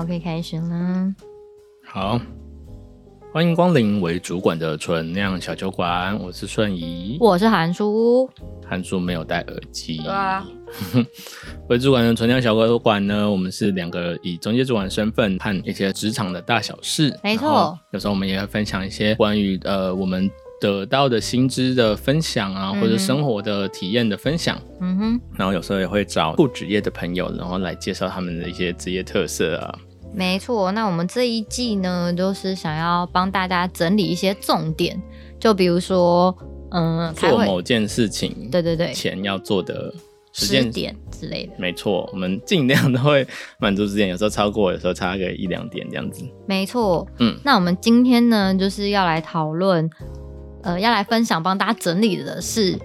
好，可以开始了。好，欢迎光临为主管的纯酿小酒馆，我是顺仪，我是韩叔，韩叔没有戴耳机。对啊，为主管的纯酿小酒馆呢，我们是两个以中介主管身份看一些职场的大小事，没错。有时候我们也会分享一些关于呃我们。得到的薪资的分享啊，或者生活的体验的分享，嗯哼，然后有时候也会找不职业的朋友，然后来介绍他们的一些职业特色啊。没错，那我们这一季呢，就是想要帮大家整理一些重点，就比如说，嗯，做某件事情，对对对，前要做的时间点之类的。没错，我们尽量都会满足时间，有时候超过，有时候差个一两点这样子。没错，嗯，那我们今天呢，就是要来讨论。呃，要来分享帮大家整理的是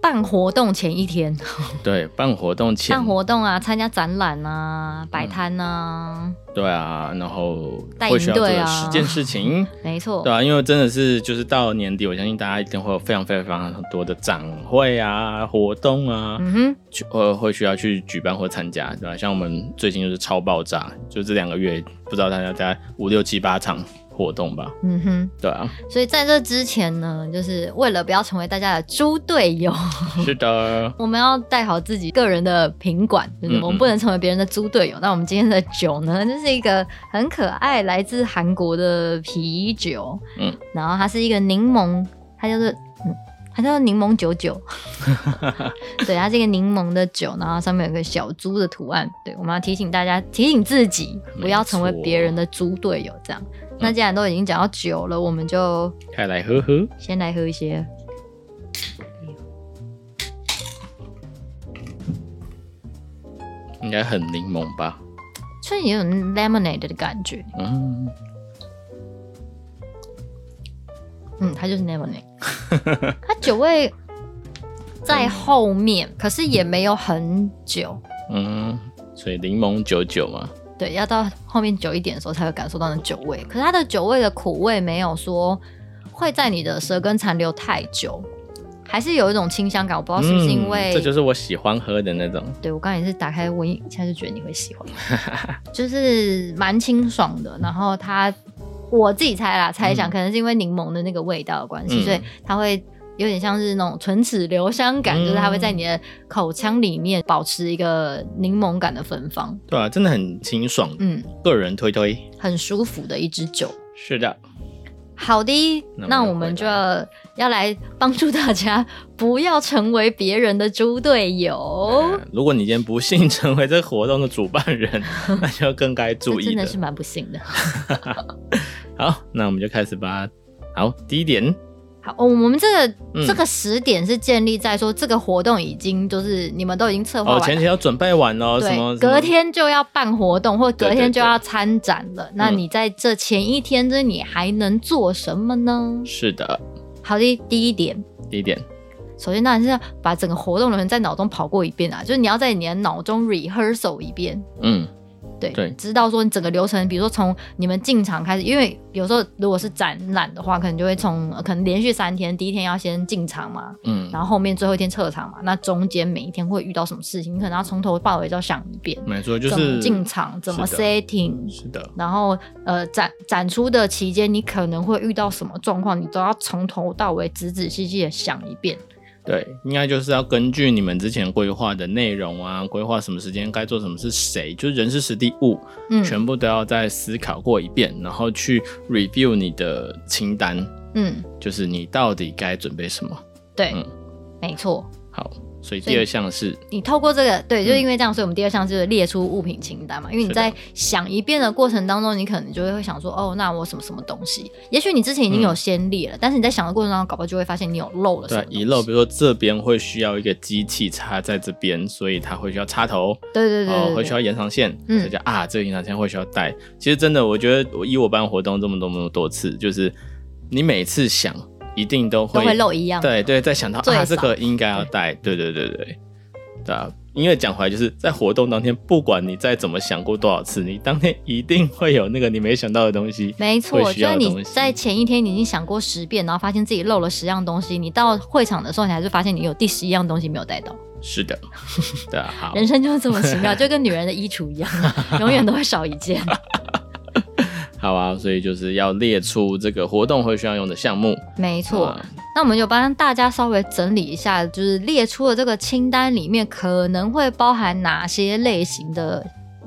办活动前一天。对，办活动前。办活动啊，参加展览啊，摆摊啊。对啊，然后会需要做的十件事情。没错。对啊，因为真的是就是到年底，我相信大家一定会有非常非常非常多的展会啊、活动啊，嗯哼，呃，会需要去举办或参加，对吧？像我们最近就是超爆炸，就这两个月，不知道大家在五六七八场。活动吧，嗯哼，对啊，所以在这之前呢，就是为了不要成为大家的猪队友，是的，我们要带好自己个人的品管，就是我们不能成为别人的猪队友。嗯嗯，那我们今天的酒呢，就是一个很可爱，来自韩国的啤酒，嗯，然后它是一个柠檬，它叫做，嗯，它叫做柠檬九九，对，它是一个柠檬的酒，然后上面有个小猪的图案，对，我们要提醒大家，提醒自己不要成为别人的猪队友，这样。那既然都已经讲到酒了，我们就快来喝喝。先来喝一些，应该很柠檬吧？所以有种 lemonade 的感觉。嗯，嗯，它就是 lemonade。它酒味在后面，可是也没有很久。嗯，所以柠檬九九嘛。对，要到后面久一点的时候才会感受到那酒味。可是它的酒味的苦味没有说会在你的舌根残留太久，还是有一种清香感。我不知道是不是因为、嗯、这就是我喜欢喝的那种。对，我刚才也是打开闻一下就觉得你会喜欢，就是蛮清爽的。然后它我自己猜啦，猜想可能是因为柠檬的那个味道的关系，嗯、所以它会。有点像是那种唇齿留香感，嗯、就是它会在你的口腔里面保持一个柠檬感的芬芳。对啊，真的很清爽。嗯，个人推推，很舒服的一支酒。是的。好的，那我们就要要来帮助大家，不要成为别人的猪队友。如果你今天不幸成为这个活动的主办人，那就更该注意。真的是蛮不幸的。好，那我们就开始吧。好，第一点。哦，我们这个、嗯、这个时点是建立在说这个活动已经就是你们都已经策划完了，哦，前期要准备完了，对，什么隔天就要办活动，或隔天就要参展了。对对对，那你在这前一天，这你还能做什么呢？是的，好的，第一点，第一点，首先当然是要把整个活动流程在脑中跑过一遍啊，就是你要在你的脑中 rehearsal 一遍，嗯。对，对知道说你整个流程，比如说从你们进场开始，因为有时候如果是展览的话，可能就会从可能连续三天，第一天要先进场嘛，嗯，然后后面最后一天撤场嘛，那中间每一天会遇到什么事情，你可能要从头到尾都要想一遍，没错，就是进场怎么 setting，是的，然后呃展展出的期间你可能会遇到什么状况，你都要从头到尾仔仔细细的想一遍。对，应该就是要根据你们之前规划的内容啊，规划什么时间该做什么，是谁，就是人事实地物，嗯，全部都要再思考过一遍，然后去 review 你的清单，嗯，就是你到底该准备什么。对，嗯，没错。好。所以第二项是你透过这个，对，就因为这样，所以我们第二项就是列出物品清单嘛。因为你在想一遍的过程当中，你可能就会想说，哦，那我什么什么东西？也许你之前已经有先列了，但是你在想的过程当中，搞不好就会发现你有漏了什么。对，遗漏，比如说这边会需要一个机器插在这边，所以它会需要插头。对对对，哦，会需要延长线。嗯，所以叫啊，这个延长线会需要带。其实真的，我觉得我以我办活动这么多这么多次，就是你每次想一定都会都会漏一样。对对，在想到啊，这个应该要带。对对对对。对啊，因为讲回来，就是在活动当天，不管你再怎么想过多少次，你当天一定会有那个你没想到的东西。没错，就是你在前一天你已经想过十遍，然后发现自己漏了十样东西，你到会场的时候，你还是发现你有第十一样东西没有带到。是的，对啊，好，人生就是这么奇妙，就跟女人的衣橱一样，永远都会少一件。好啊，所以就是要列出这个活动会需要用的项目。没错，啊、那我们就帮大家稍微整理一下，就是列出的这个清单里面可能会包含哪些类型的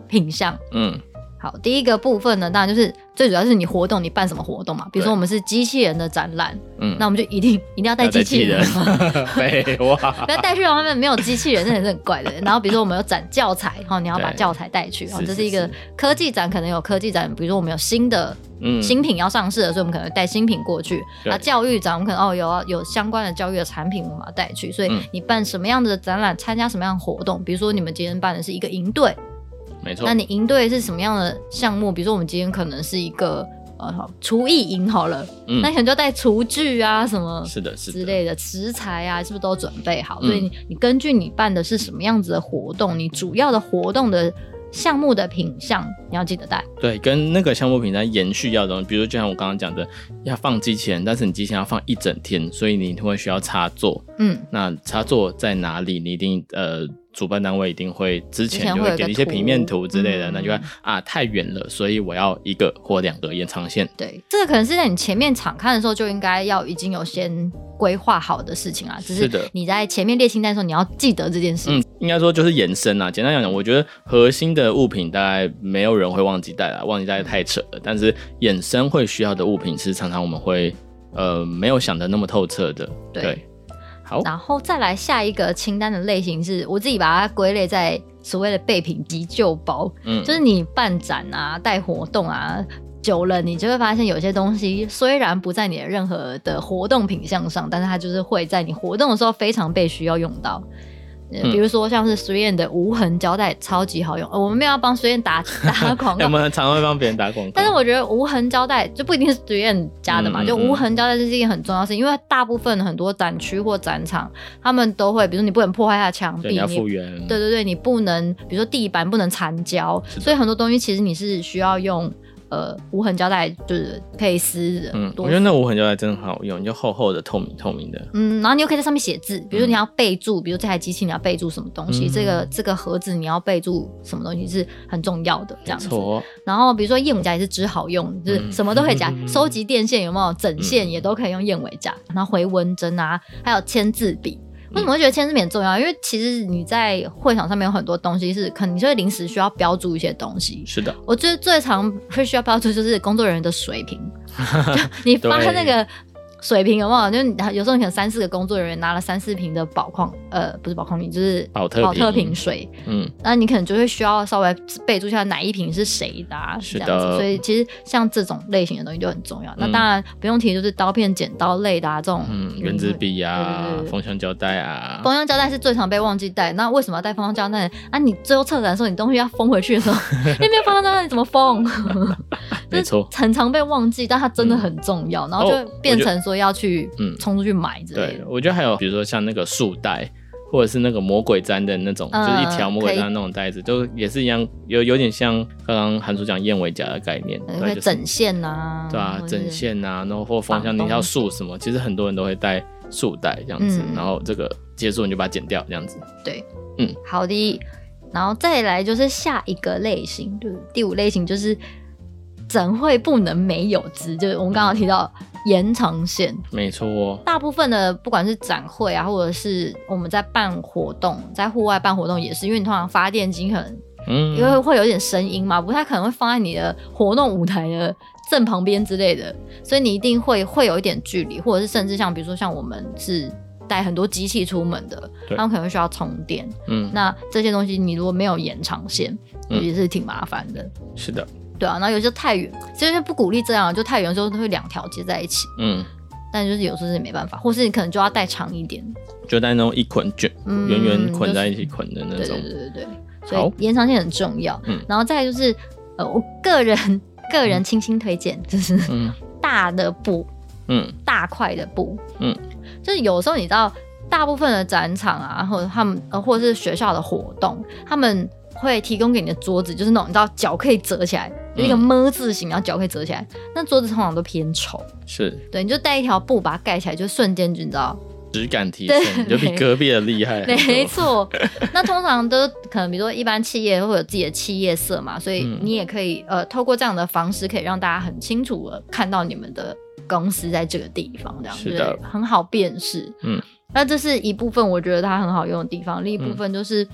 品项。嗯。好，第一个部分呢，当然就是最主要是你活动，你办什么活动嘛？比如说我们是机器人的展览，嗯，那我们就一定一定要带机器人。废话，不要带去，他们没有机器人，那也是很怪的。然后比如说我们有展教材，哈，你要把教材带去。哈，这是一个科技展，可能有科技展，比如说我们有新的新品要上市的，所以我们可能带新品过去。啊，教育展，我们可能哦有有相关的教育的产品，我们要带去。所以你办什么样的展览，参加什么样的活动，比如说你们今天办的是一个营队。没错，那你营队是什么样的项目？比如说我们今天可能是一个呃厨艺营好了，嗯，那可能就带厨具啊什么，是的，是之类的食材啊，是不是都准备好？嗯、所以你你根据你办的是什么样子的活动，你主要的活动的项目的品相你要记得带。对，跟那个项目品相延续要的东西，比如就像我刚刚讲的，要放机器人，但是你机器人要放一整天，所以你会需要插座。嗯，那插座在哪里？你一定呃。主办单位一定会之前就会给一些平面图之类的，那就会啊太远了，所以我要一个或两个延长线。对，这个可能是在你前面场看的时候就应该要已经有先规划好的事情啊。只是你在前面列清单的时候，你要记得这件事。嗯，应该说就是延伸啊。简单讲讲，我觉得核心的物品大概没有人会忘记带来，忘记带太扯了。但是衍生会需要的物品是常常我们会呃没有想的那么透彻的。对。对然后再来下一个清单的类型是，我自己把它归类在所谓的备品急救包。嗯，就是你办展啊、带活动啊，久了你就会发现有些东西虽然不在你的任何的活动品项上，但是它就是会在你活动的时候非常被需要用到。比如说像是 3M 的无痕胶带超级好用，我们没有要帮 3M 打 打广告，我们常会帮别人打广告。但是我觉得无痕胶带就不一定是 3M 家的嘛，嗯嗯嗯，就无痕胶带这是一件很重要的事情，因为大部分很多展区或展场，他们都会，比如说你不能破坏它的墙壁，你要复原，对对对，你不能，比如说地板不能残胶，所以很多东西其实你是需要用。呃，无痕胶带就是可以撕的。嗯，我觉得那无痕胶带真的很好用，就厚厚的、透明透明的。嗯，然后你又可以在上面写字，比如说你要备注，嗯、比如这台机器你要备注什么东西，嗯、这个这个盒子你要备注什么东西是很重要的，这样子。错然后比如说燕尾夹也是只好用，就是什么都可以夹，嗯、收集电线有没有整线也都可以用燕尾夹，然后回纹针啊，还有签字笔。为什么会觉得签字笔很重要？因为其实你在会场上面有很多东西是可能你就会临时需要标注一些东西。是的，我觉得最常会需要标注就是工作人员的水平，你发那个。水瓶有没有？就是有时候你可能三四个工作人员拿了三四瓶的宝矿，呃，不是宝矿瓶，就是宝特宝特瓶水。嗯，那你可能就会需要稍微备注一下哪一瓶是谁的，啊，是这样子。所以其实像这种类型的东西就很重要。那当然不用提，就是刀片、剪刀类的啊，这种圆珠笔啊，封箱胶带啊。封箱胶带是最常被忘记带。那为什么要带封箱胶带？啊，你最后策展的时候，你东西要封回去的时候，你 没有封箱胶带，你怎么封？没错，很常被忘记，但它真的很重要，然后就变成说。要去嗯。冲出去买之类的，对，我觉得还有比如说像那个束带，或者是那个魔鬼毡的那种，嗯、就是一条魔鬼毡那种带子，以都也是一样，有有点像刚刚韩叔讲燕尾夹的概念，对，整线啊，对啊，整线啊，然后或方向你要束什么，其实很多人都会带束带这样子，嗯、然后这个结束你就把它剪掉这样子，对，嗯，好的，然后再来就是下一个类型，就是第五类型就是。怎会不能没有之，就是我们刚刚提到延长线，没错哦。大部分的不管是展会啊，或者是我们在办活动，在户外办活动也是，因为你通常发电机可能，嗯，因为会有点声音嘛，不太可能会放在你的活动舞台的正旁边之类的，所以你一定会会有一点距离，或者是甚至像比如说像我们是带很多机器出门的，对他们可能需要充电，嗯，那这些东西你如果没有延长线，嗯，也是挺麻烦的。是的。对啊，然后有些太远，其实不鼓励这样，就太远的时候都会两条接在一起。嗯，但就是有时候是没办法，或是你可能就要带长一点，就带那种一捆卷，圆圆捆在一起捆的那种。对对对对，所以延长线很重要。嗯，然后再来就是，呃，我个人个人倾心推荐，就是 大的布，嗯，大块的布，嗯，就是有时候你知道，大部分的展场啊，或者他们呃，或者是学校的活动，他们会提供给你的桌子，就是那种你知道脚可以折起来。有一个么字形，然后脚可以折起来，那桌子通常都偏丑。是，对，你就带一条布把它盖起来，就瞬间就你知道质感提升，就比隔壁的厉害。没错，那通常都可能，比如说一般企业会有自己的企业色嘛，所以你也可以、嗯、呃，透过这样的方式，可以让大家很清楚的看到你们的公司在这个地方，这样子的很好辨识。嗯，那这是一部分，我觉得它很好用的地方。另一部分就是，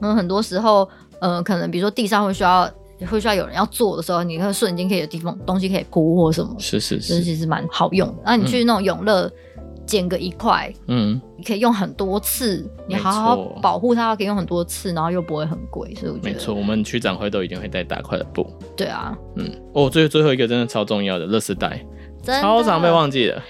嗯，很多时候，呃，可能比如说地上会需要会需要有人要做的时候，你会瞬间可以有地方东西可以铺或什么，是是是，其实蛮好用的。那你去那种永乐。嗯剪个一块，嗯，你可以用很多次，你好好保护它，可以用很多次，然后又不会很贵，所以我觉得没错。我们区展会都一定会带大块的布。对啊，嗯，哦，最最后一个真的超重要的，垃圾袋，超常被忘记了。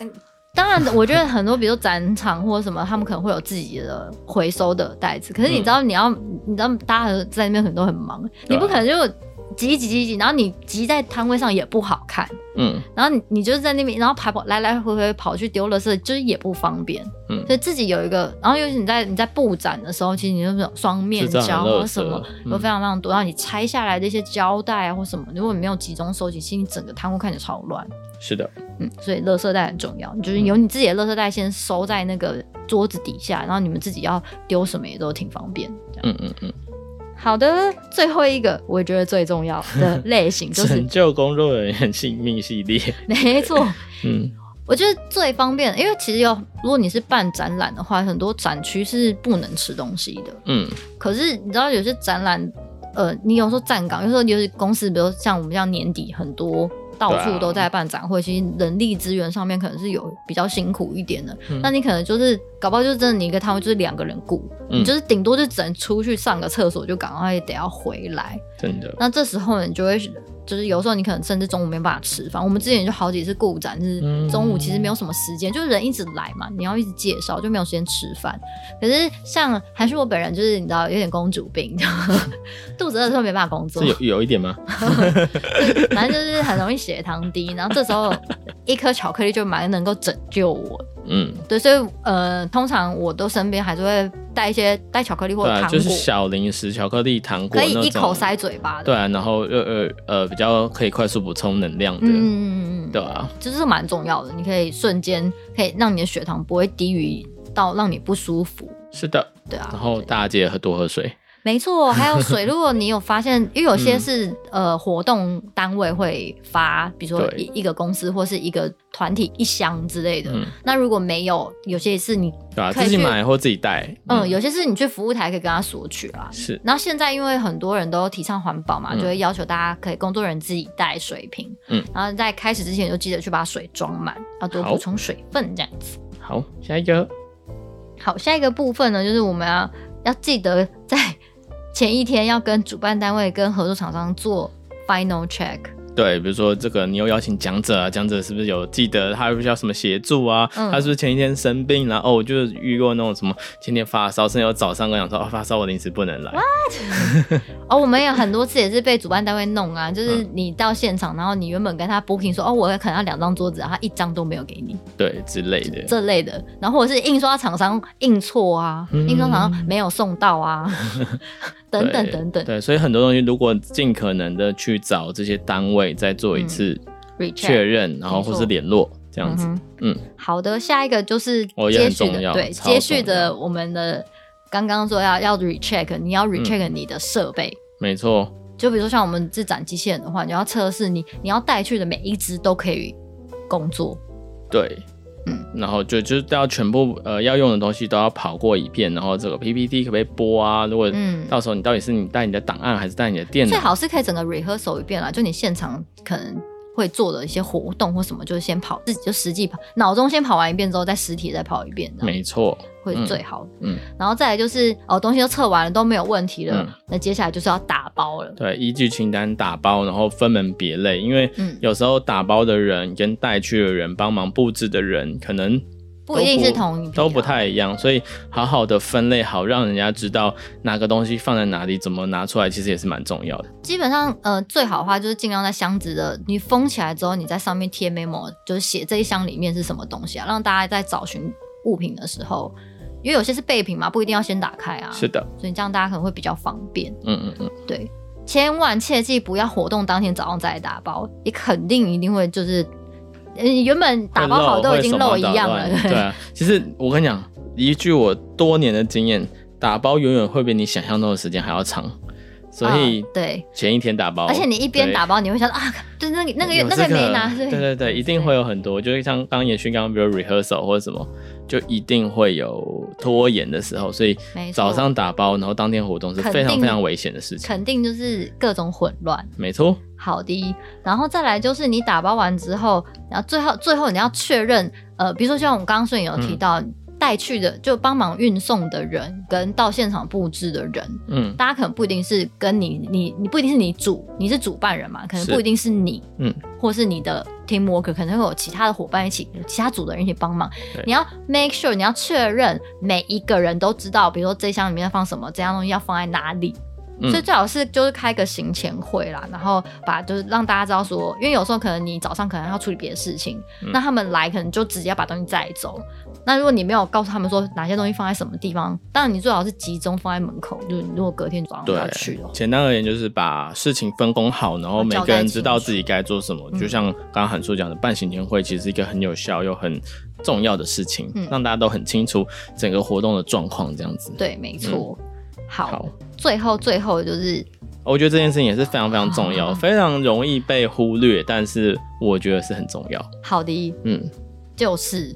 嗯，当然，我觉得很多，比如展场或者什么，他们可能会有自己的回收的袋子。可是你知道，你要，嗯、你知道，大家在那边很多很忙，你不可能就。挤挤挤挤，然后你挤在摊位上也不好看，嗯，然后你你就是在那边，然后跑跑来来回回跑去丢垃圾，就是也不方便，嗯，所以自己有一个，然后尤其你在你在布展的时候，其实你就是双面胶或什么，都非常非常多，然后你拆下来的一些胶带啊或什么，如果你没有集中收集，其实你整个摊位看起来超乱。是的，嗯，所以垃圾袋很重要，你就是有你自己的垃圾袋先收在那个桌子底下，然后你们自己要丢什么也都挺方便，嗯嗯嗯。好的，最后一个我觉得最重要的 类型就是拯救工作人员性命系列。没错，嗯，我觉得最方便，因为其实有，如果你是办展览的话，很多展区是不能吃东西的。嗯，可是你知道有些展览，呃，你有时候站岗，有时候就是公司，比如像我们这样年底很多。到处都在办展会，其实人力资源上面可能是有比较辛苦一点的。嗯、那你可能就是搞不好就是真的，你一个摊位就是两个人雇，嗯、你就是顶多就只能出去上个厕所，就赶快得要回来。真的。那这时候你就会。就是有时候你可能甚至中午没办法吃饭。我们之前就好几次顾展，就是中午其实没有什么时间，嗯、就是人一直来嘛，你要一直介绍，就没有时间吃饭。可是像还是我本人，就是你知道有点公主病，肚子饿的时候没办法工作。有有一点吗？反正就是很容易血糖低，然后这时候一颗巧克力就蛮能够拯救我。嗯，对，所以呃，通常我都身边还是会带一些带巧克力或者糖果，就是小零食、巧克力、糖果，可以一口塞嘴巴的。对啊，然后又呃呃，比较可以快速补充能量的。嗯嗯嗯，对啊，就是蛮重要的，你可以瞬间可以让你的血糖不会低于到让你不舒服。是的，对啊。然后大家记得喝多喝水。没错，还有水。如果你有发现，因为有些是、嗯、呃活动单位会发，比如说一一个公司或是一个团体一箱之类的。嗯、那如果没有，有些是你对啊，自己买或自己带。嗯，嗯，有些是你去服务台可以跟他索取啦。是。然后现在因为很多人都提倡环保嘛，嗯、就会要求大家可以工作人员自己带水瓶。嗯。然后在开始之前就记得去把水装满，要多补充水分这样子。好，下一个。好，下一个部分呢，就是我们要要记得在。前一天要跟主办单位、跟合作厂商做 final check。对，比如说这个，你有邀请讲者啊，讲者是不是有记得他需要什么协助啊？嗯、他是不是前一天生病，然后哦，我就遇过那种什么今天发烧，甚至有早上跟我讲说哦，发烧我临时不能来。哦，我们有很多次也是被主办单位弄啊，就是你到现场，然后你原本跟他 booking 说哦，我可能要两张桌子，然后他一张都没有给你，对之类的这类的，然后或者是印刷厂商印错啊，嗯、印刷厂商没有送到啊。等等等等，对，所以很多东西如果尽可能的去找这些单位再做一次确认，然后或是联络这样子。嗯，好的，下一个就是接续的，对，接续的我们的刚刚说要要 recheck，你要 recheck 你的设备，没错。就比如说像我们这展机器人的话，你要测试你你要带去的每一只都可以工作。对。嗯，然后就就是要全部呃要用的东西都要跑过一遍，然后这个 PPT 可不可以播啊？如果到时候你到底是你带你的档案还是带你的电脑？最好是可以整个 rehearsal 一遍啦，就你现场可能会做的一些活动或什么，就是先跑自己就实际跑，脑中先跑完一遍之后，再实体再跑一遍。没错。会是最好的，嗯，然后再来就是哦，东西都测完了都没有问题了，嗯、那接下来就是要打包了。对，依据清单打包，然后分门别类，因为有时候打包的人跟带去的人、帮忙布置的人可能不，不一定是同一，都不太一样，所以好好的分类好，让人家知道哪个东西放在哪里，怎么拿出来，其实也是蛮重要的。基本上，呃，最好的话就是尽量在箱子的你封起来之后，你在上面贴 memo，就是写这一箱里面是什么东西啊，让大家在找寻物品的时候。因为有些是备品嘛，不一定要先打开啊。是的，所以这样大家可能会比较方便。嗯嗯嗯，对，千万切记不要活动当天早上再来打包，你肯定一定会就是原本打包好都已经漏一样了。对啊，其实我跟你讲，依据我多年的经验，打包永远会比你想象中的时间还要长。所以对。前一天打包，而且你一边打包，你会想到啊，对那个那个那个没拿，对对对，一定会有很多，就是像刚刚延勋刚刚比如 rehearsal 或者什么，就一定会有拖延的时候，所以早上打包，然后当天活动是非常非常危险的事情，肯定就是各种混乱，没错。好的，然后再来就是你打包完之后，然后最后最后你要确认，呃，比如说像我们刚刚顺有提到。带去的就帮忙运送的人跟到现场布置的人，嗯，大家可能不一定是跟你，你你不一定是你主，你是主办人嘛，可能不一定是你，嗯，或是你的 team worker，可能会有其他的伙伴一起，其他组的人一起帮忙。你要 make sure，你要确认每一个人都知道，比如说这箱里面要放什么，这样东西要放在哪里。嗯、所以最好是就是开个行前会啦，然后把就是让大家知道说，因为有时候可能你早上可能要处理别的事情，嗯、那他们来可能就直接把东西带走。那如果你没有告诉他们说哪些东西放在什么地方，当然你最好是集中放在门口。就是如果隔天早上要去的话，简单而言就是把事情分工好，然后每个人知道自己该做什么。嗯、就像刚刚韩叔讲的，办行前会其实是一个很有效又很重要的事情，嗯、让大家都很清楚整个活动的状况，这样子。对，没错。嗯好，好，最后最后就是，我觉得这件事情也是非常非常重要，哦、非常容易被忽略，但是我觉得是很重要。好的，嗯，就是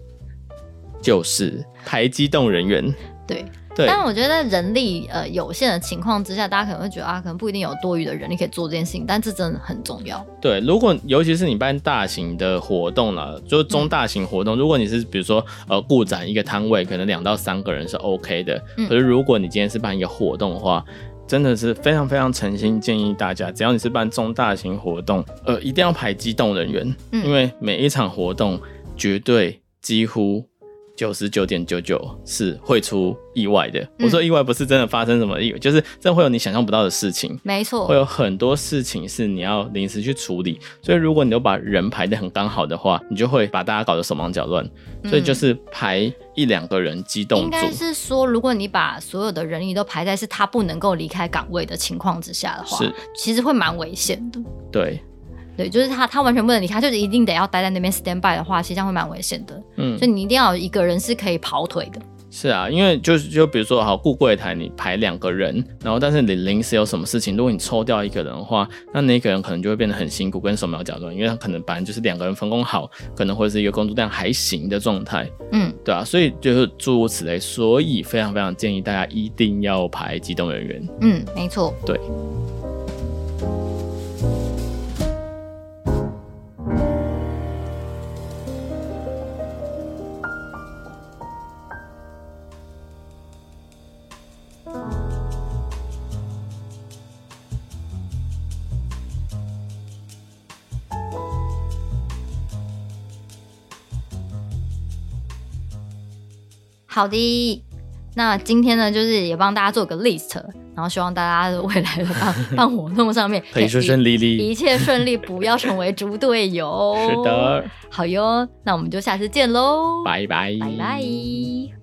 就是排机动人员，对。对但我觉得在人力呃有限的情况之下，大家可能会觉得啊，可能不一定有多余的人力可以做这件事情，但这真的很重要。对，如果尤其是你办大型的活动了，就中大型活动，嗯、如果你是比如说呃顾展一个摊位，可能两到三个人是 OK 的。嗯、可是如果你今天是办一个活动的话，真的是非常非常诚心建议大家，只要你是办中大型活动，呃，一定要排机动人员，嗯、因为每一场活动绝对几乎。九十九点九九是会出意外的。嗯、我说意外不是真的发生什么意外，就是真的会有你想象不到的事情。没错，会有很多事情是你要临时去处理。所以如果你都把人排得很刚好的话，你就会把大家搞得手忙脚乱。所以就是排一两个人机动组。应该是说，如果你把所有的人力都排在是他不能够离开岗位的情况之下的话，是其实会蛮危险的。对。对，就是他，他完全不能离开，就是一定得要待在那边 stand by 的话，其实这样会蛮危险的。嗯，所以你一定要有一个人是可以跑腿的。是啊，因为就是就比如说，好顾柜台，你排两个人，然后但是你临时有什么事情，如果你抽掉一个人的话，那那个人可能就会变得很辛苦，跟手忙脚乱，因为他可能本来就是两个人分工好，可能会是一个工作量还行的状态。嗯，对啊，所以就是诸如此类，所以非常非常建议大家一定要排机动人员。嗯，没错。对。好的，那今天呢，就是也帮大家做个 list，然后希望大家的未来的办办活动上面 可以顺顺利利，一切顺利，不要成为猪队友。是的，好哟，那我们就下次见喽，拜拜，拜拜。